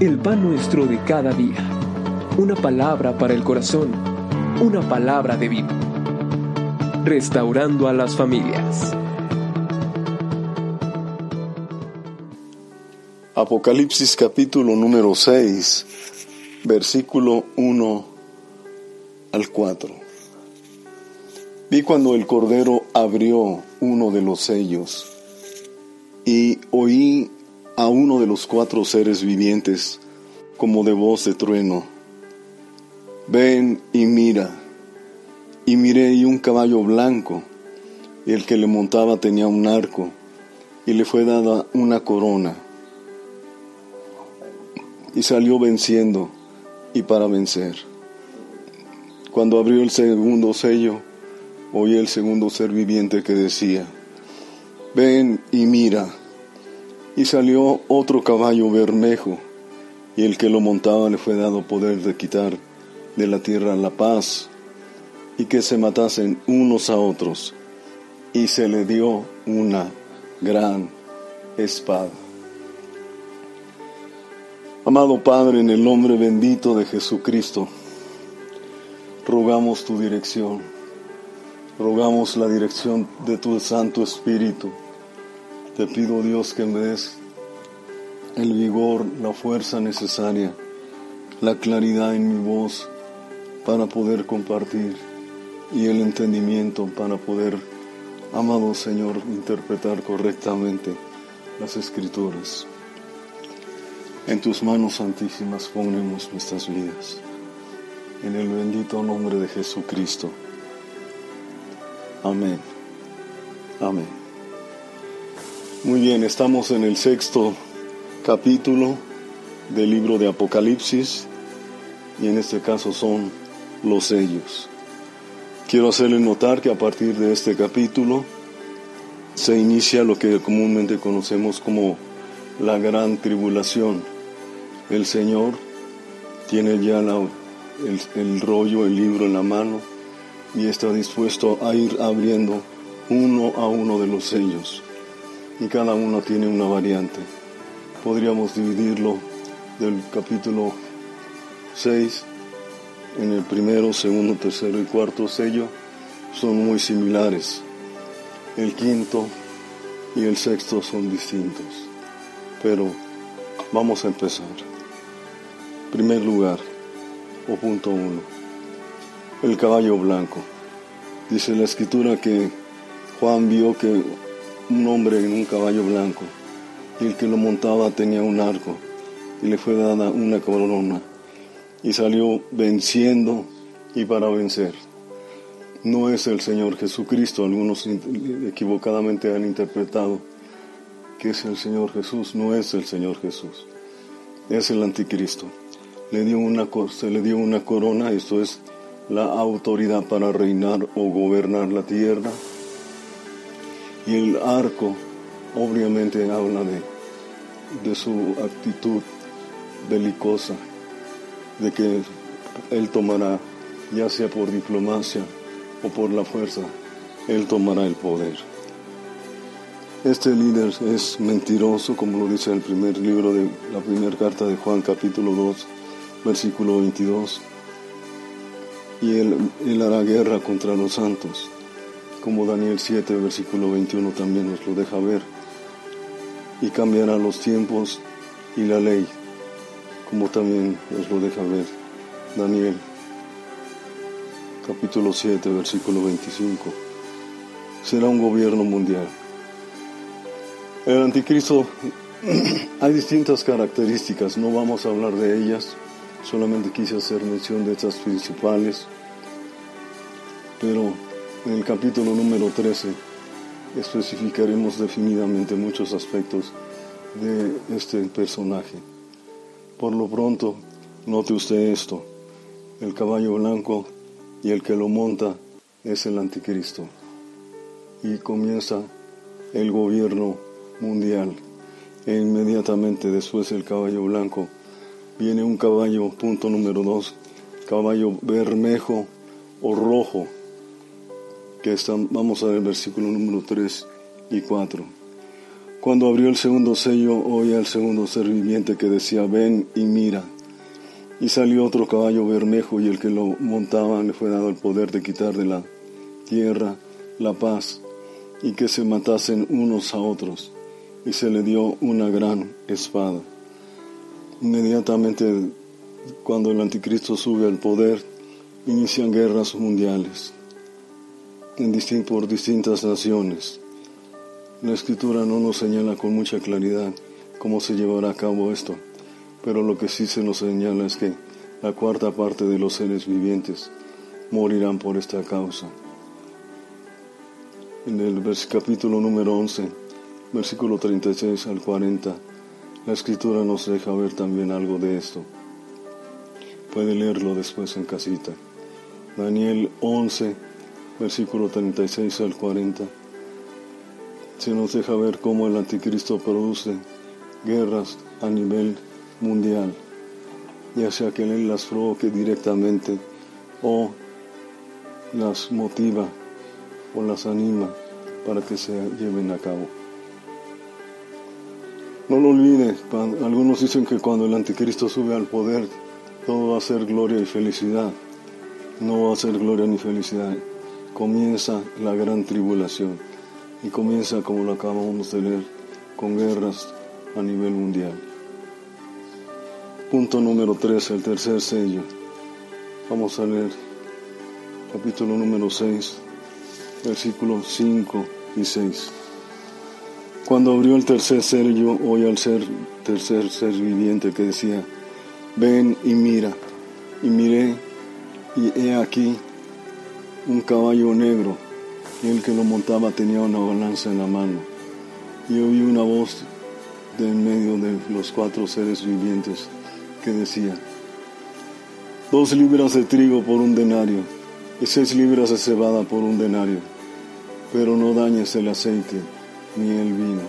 el pan nuestro de cada día. Una palabra para el corazón, una palabra de vida. Restaurando a las familias. Apocalipsis capítulo número 6, versículo 1 al 4. Vi cuando el Cordero abrió uno de los sellos y oí a uno de los cuatro seres vivientes como de voz de trueno. Ven y mira. Y miré y un caballo blanco, y el que le montaba tenía un arco, y le fue dada una corona. Y salió venciendo y para vencer. Cuando abrió el segundo sello, oí el segundo ser viviente que decía, ven y mira. Y salió otro caballo bermejo, y el que lo montaba le fue dado poder de quitar de la tierra la paz, y que se matasen unos a otros, y se le dio una gran espada. Amado Padre, en el nombre bendito de Jesucristo, rogamos tu dirección, rogamos la dirección de tu Santo Espíritu te pido Dios que me des el vigor, la fuerza necesaria, la claridad en mi voz para poder compartir y el entendimiento para poder, amado Señor, interpretar correctamente las escrituras. En tus manos santísimas ponemos nuestras vidas. En el bendito nombre de Jesucristo. Amén. Amén. Muy bien, estamos en el sexto capítulo del libro de Apocalipsis y en este caso son los sellos. Quiero hacerle notar que a partir de este capítulo se inicia lo que comúnmente conocemos como la gran tribulación. El Señor tiene ya el, el rollo, el libro en la mano y está dispuesto a ir abriendo uno a uno de los sellos y cada uno tiene una variante. Podríamos dividirlo del capítulo 6 en el primero, segundo, tercero y cuarto sello son muy similares. El quinto y el sexto son distintos. Pero vamos a empezar. Primer lugar, o punto uno, el caballo blanco. Dice la escritura que Juan vio que un hombre en un caballo blanco, y el que lo montaba tenía un arco, y le fue dada una corona, y salió venciendo y para vencer. No es el Señor Jesucristo, algunos equivocadamente han interpretado que es el Señor Jesús, no es el Señor Jesús, es el anticristo. Le dio una, se le dio una corona, esto es la autoridad para reinar o gobernar la tierra, y el arco obviamente habla de, de su actitud belicosa, de que él tomará, ya sea por diplomacia o por la fuerza, él tomará el poder. Este líder es mentiroso, como lo dice el primer libro de la primera carta de Juan, capítulo 2, versículo 22. Y él, él hará guerra contra los santos como Daniel 7, versículo 21 también nos lo deja ver, y cambiará los tiempos y la ley, como también nos lo deja ver Daniel capítulo 7, versículo 25. Será un gobierno mundial. El anticristo, hay distintas características, no vamos a hablar de ellas, solamente quise hacer mención de estas principales, pero en el capítulo número 13 especificaremos definidamente muchos aspectos de este personaje. Por lo pronto, note usted esto, el caballo blanco y el que lo monta es el anticristo. Y comienza el gobierno mundial. E inmediatamente después del caballo blanco viene un caballo, punto número 2, caballo bermejo o rojo, vamos a ver versículo número 3 y 4. Cuando abrió el segundo sello, oí al segundo ser viviente que decía, ven y mira. Y salió otro caballo bermejo y el que lo montaba le fue dado el poder de quitar de la tierra la paz y que se matasen unos a otros. Y se le dio una gran espada. Inmediatamente cuando el anticristo sube al poder, inician guerras mundiales en por distintas naciones. La escritura no nos señala con mucha claridad cómo se llevará a cabo esto, pero lo que sí se nos señala es que la cuarta parte de los seres vivientes morirán por esta causa. En el capítulo número 11, versículo 36 al 40, la escritura nos deja ver también algo de esto. Puede leerlo después en casita. Daniel 11, versículo 36 al 40, se nos deja ver cómo el anticristo produce guerras a nivel mundial, ya sea que él las provoque directamente o las motiva o las anima para que se lleven a cabo. No lo olvide, algunos dicen que cuando el anticristo sube al poder, todo va a ser gloria y felicidad. No va a ser gloria ni felicidad comienza la gran tribulación y comienza como lo acabamos de leer con guerras a nivel mundial. Punto número 3, el tercer sello. Vamos a leer capítulo número 6, versículos 5 y 6. Cuando abrió el tercer sello, oí al ser tercer ser viviente que decía, ven y mira. Y miré, y he aquí un caballo negro, y el que lo montaba tenía una balanza en la mano. Y oí una voz de en medio de los cuatro seres vivientes que decía, dos libras de trigo por un denario seis libras de cebada por un denario, pero no dañes el aceite ni el vino.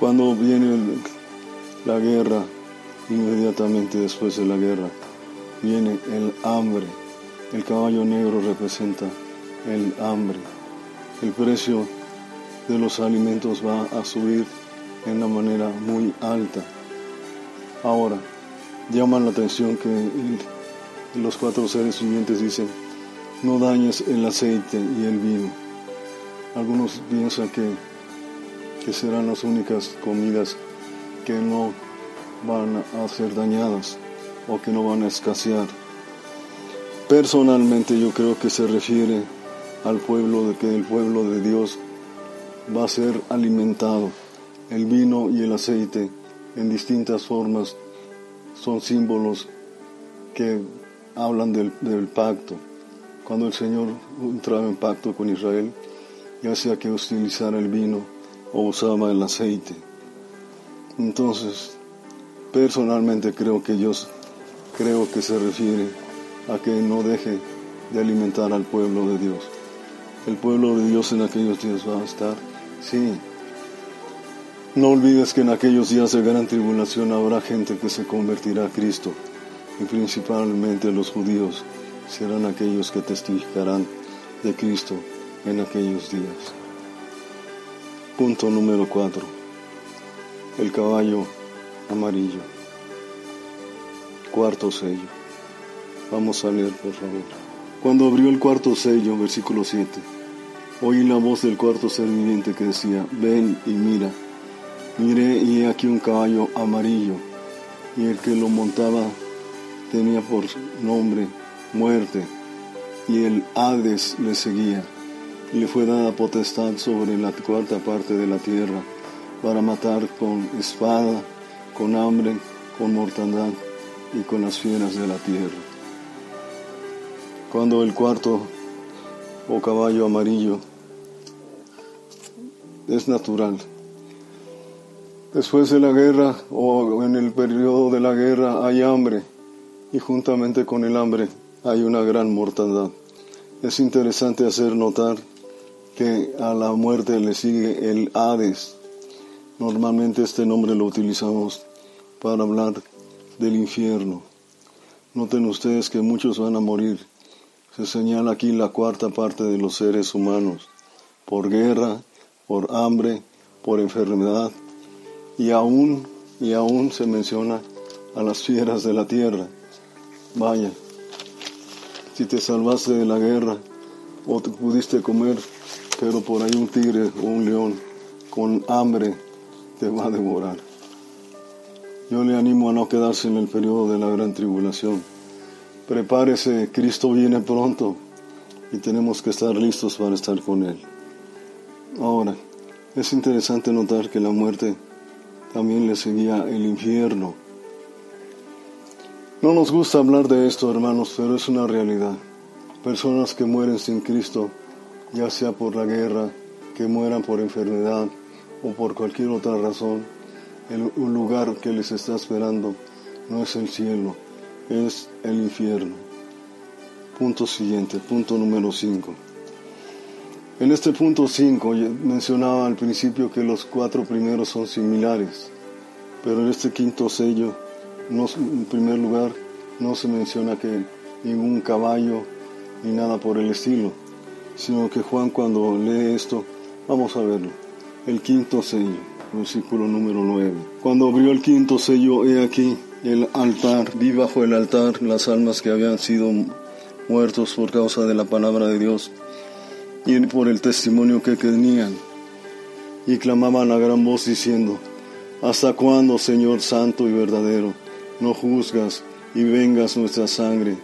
Cuando viene la guerra, inmediatamente después de la guerra, viene el hambre. El caballo negro representa el hambre. El precio de los alimentos va a subir en una manera muy alta. Ahora, llaman la atención que los cuatro seres vivientes dicen, no dañes el aceite y el vino. Algunos piensan que, que serán las únicas comidas que no van a ser dañadas o que no van a escasear. Personalmente yo creo que se refiere al pueblo de que el pueblo de Dios va a ser alimentado. El vino y el aceite en distintas formas son símbolos que hablan del, pacto. Cuando el Señor entraba en pacto con Israel, ya sea que utilizara el vino o usaba el aceite. Entonces, personalmente creo que Dios creo que se refiere a que no deje de alimentar al pueblo de Dios. El pueblo de Dios en aquellos días va a estar, sí. No olvides que en aquellos días de gran tribulación habrá gente que se convertirá a Cristo y principalmente los judíos serán aquellos que testificarán de Cristo en aquellos días. Punto número 4. El caballo amarillo cuarto sello. Vamos a leer, por favor. Cuando abrió el cuarto sello, versículo 7, oí la voz del cuarto ser viviente que decía, ven y mira. Miré y he aquí un caballo amarillo, y el que lo montaba tenía por nombre muerte, y el Hades le seguía. Y le fue dada potestad sobre la cuarta parte de la tierra, para matar con espada, con hambre, con mortandad y con las fieras de la tierra. Cuando el cuarto o caballo amarillo es natural. Después de la guerra o en el periodo de la guerra hay hambre y juntamente con el hambre hay una gran mortandad. Es interesante hacer notar que a la muerte le sigue el Hades. Normalmente este nombre lo utilizamos para hablar del infierno. Noten ustedes que muchos van a morir. Se señala aquí la cuarta parte de los seres humanos, por guerra, por hambre, por enfermedad, y aún, y aún se menciona a las fieras de la tierra. Vaya, si te salvaste de la guerra o te pudiste comer, pero por ahí un tigre o un león con hambre te va a devorar. Yo le animo a no quedarse en el periodo de la gran tribulación. Prepárese, Cristo viene pronto y tenemos que estar listos para estar con Él. Ahora, es interesante notar que la muerte también le seguía el infierno. No nos gusta hablar de esto, hermanos, pero es una realidad. Personas que mueren sin Cristo, ya sea por la guerra, que mueran por enfermedad o por cualquier otra razón, el, lugar que les está esperando no es el cielo, es el infierno. Punto siguiente, punto número 5. En este punto 5 mencionaba al principio que los cuatro primeros son similares, pero en este quinto sello, en primer lugar, no se menciona que ningún caballo ni nada por el estilo, sino que Juan cuando lee esto, vamos a verlo, el quinto sello, versículo número 9. Cuando abrió el quinto sello, he aquí el altar, vi bajo el altar las almas que habían sido muertos por causa de la palabra de Dios y por el testimonio que tenían. Y clamaban a gran voz diciendo, ¿Hasta cuándo, Señor Santo y verdadero, no juzgas y vengas nuestra sangre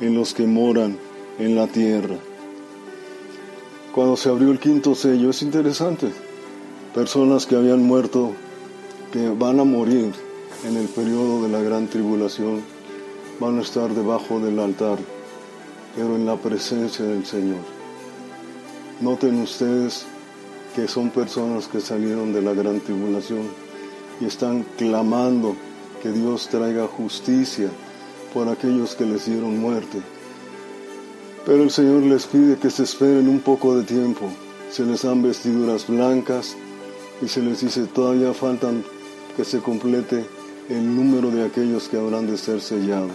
en los que moran en la tierra? Cuando se abrió el quinto sello es interesante. Personas que habían muerto, que van a morir en el periodo de la gran tribulación, van a estar debajo del altar, pero en la presencia del Señor. Noten ustedes que son personas que salieron de la gran tribulación y están clamando que Dios traiga justicia por aquellos que les dieron muerte. Pero el Señor les pide que se esperen un poco de tiempo. Se les dan vestiduras blancas y se les dice todavía faltan que se complete el número de aquellos que habrán de ser sellados.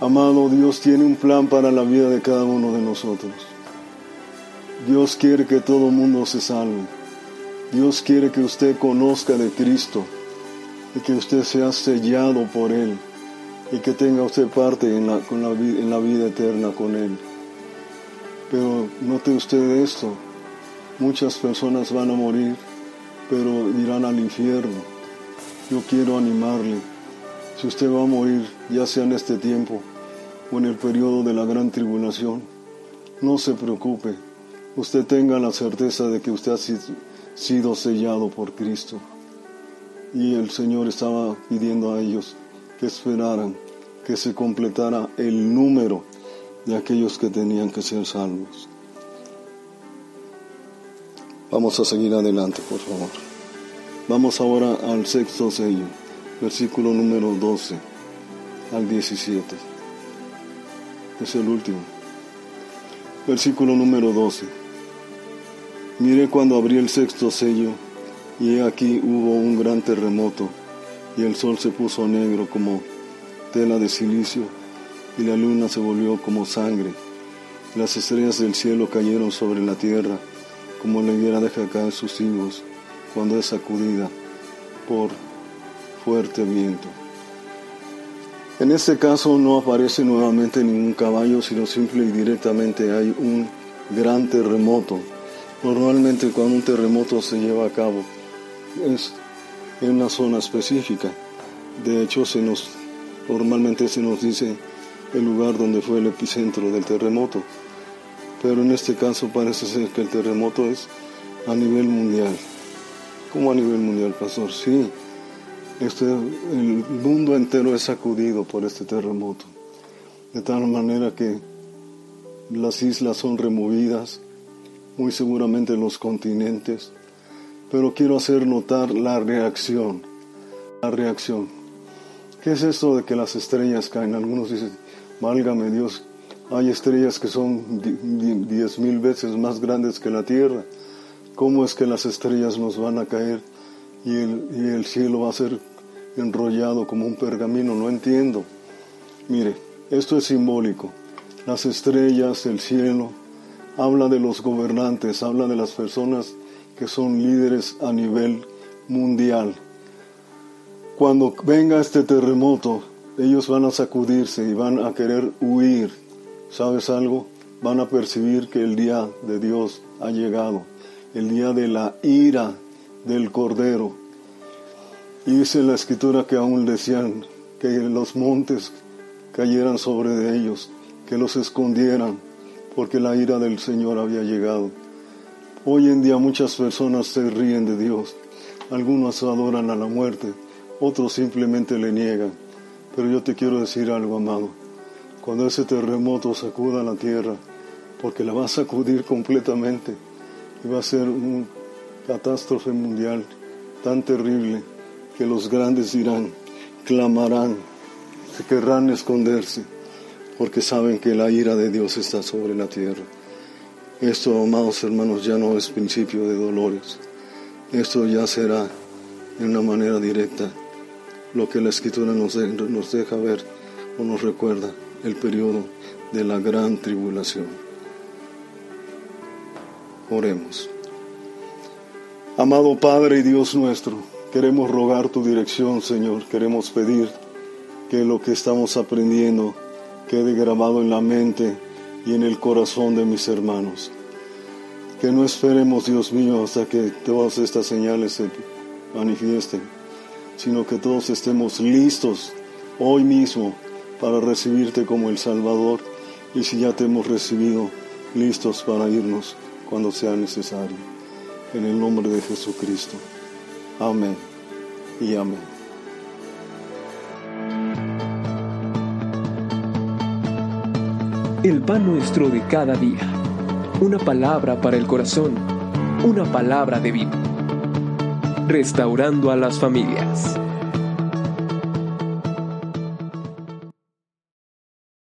Amado, Dios tiene un plan para la vida de cada uno de nosotros. Dios quiere que todo mundo se salve. Dios quiere que usted conozca de Cristo y que usted sea sellado por Él y que tenga usted parte en la, en la vida eterna con Él. Pero note usted esto, muchas personas van a morir, pero irán al infierno. Yo quiero animarle, si usted va a morir, ya sea en este tiempo o en el periodo de la gran tribulación, no se preocupe, usted tenga la certeza de que usted ha sido sellado por Cristo. Y el Señor estaba pidiendo a ellos que esperaran que se completara el número de aquellos que tenían que ser salvos. Vamos a seguir adelante, por favor. Vamos ahora al sexto sello, versículo número 12 al 17. Es el último. Versículo número 12. Miré cuando abrí el sexto sello, y he aquí hubo un gran terremoto, y el sol se puso negro como tela de silicio, y la luna se volvió como sangre. Las estrellas del cielo cayeron sobre la tierra, como la higuera deja caer sus higos cuando es sacudida por fuerte viento. En este caso no aparece nuevamente ningún caballo, sino simple y directamente hay un gran terremoto Normalmente cuando un terremoto se lleva a cabo es en una zona específica. De hecho, normalmente se nos dice el lugar donde fue el epicentro del terremoto. Pero en este caso parece ser que el terremoto es a nivel mundial. ¿Cómo a nivel mundial, pastor? Sí, este, el mundo entero es sacudido por este terremoto. De tal manera que las islas son removidas, muy seguramente los continentes, pero quiero hacer notar la reacción, la reacción. ¿Qué es esto de que las estrellas caen? Algunos dicen, válgame Dios, hay estrellas que son diez mil veces más grandes que la Tierra. ¿Cómo es que las estrellas nos van a caer y el, y el cielo va a ser enrollado como un pergamino? No entiendo. Mire, esto es simbólico. Las estrellas, el cielo, habla de los gobernantes, habla de las personas que son líderes a nivel mundial. Cuando venga este terremoto, ellos van a sacudirse y van a querer huir. ¿Sabes algo? Van a percibir que el día de Dios ha llegado, el día de la ira del Cordero. Y dice la escritura que aún decían que los montes cayeran sobre ellos, que los escondieran, porque la ira del Señor había llegado. Hoy en día muchas personas se ríen de Dios, algunos adoran a la muerte, otros simplemente le niegan. Pero yo te quiero decir algo, amado. Cuando ese terremoto sacuda la tierra, porque la va a sacudir completamente, y va a ser una catástrofe mundial tan terrible que los grandes dirán, clamarán, querrán esconderse porque saben que la ira de Dios está sobre la tierra. Esto, amados hermanos, ya no es principio de dolores. Esto ya será de una manera directa lo que la escritura nos deja ver o nos recuerda el periodo de la gran tribulación. Oremos. Amado Padre y Dios nuestro, queremos rogar tu dirección, Señor. Queremos pedir que lo que estamos aprendiendo quede grabado en la mente y en el corazón de mis hermanos. Que no esperemos, Dios mío, hasta que todas estas señales se manifiesten, sino que todos estemos listos hoy mismo para recibirte como el Salvador y si ya te hemos recibido, listos para irnos cuando sea necesario. En el nombre de Jesucristo. Amén y amén. El pan nuestro de cada día. Una palabra para el corazón. Una palabra de vida. Restaurando a las familias.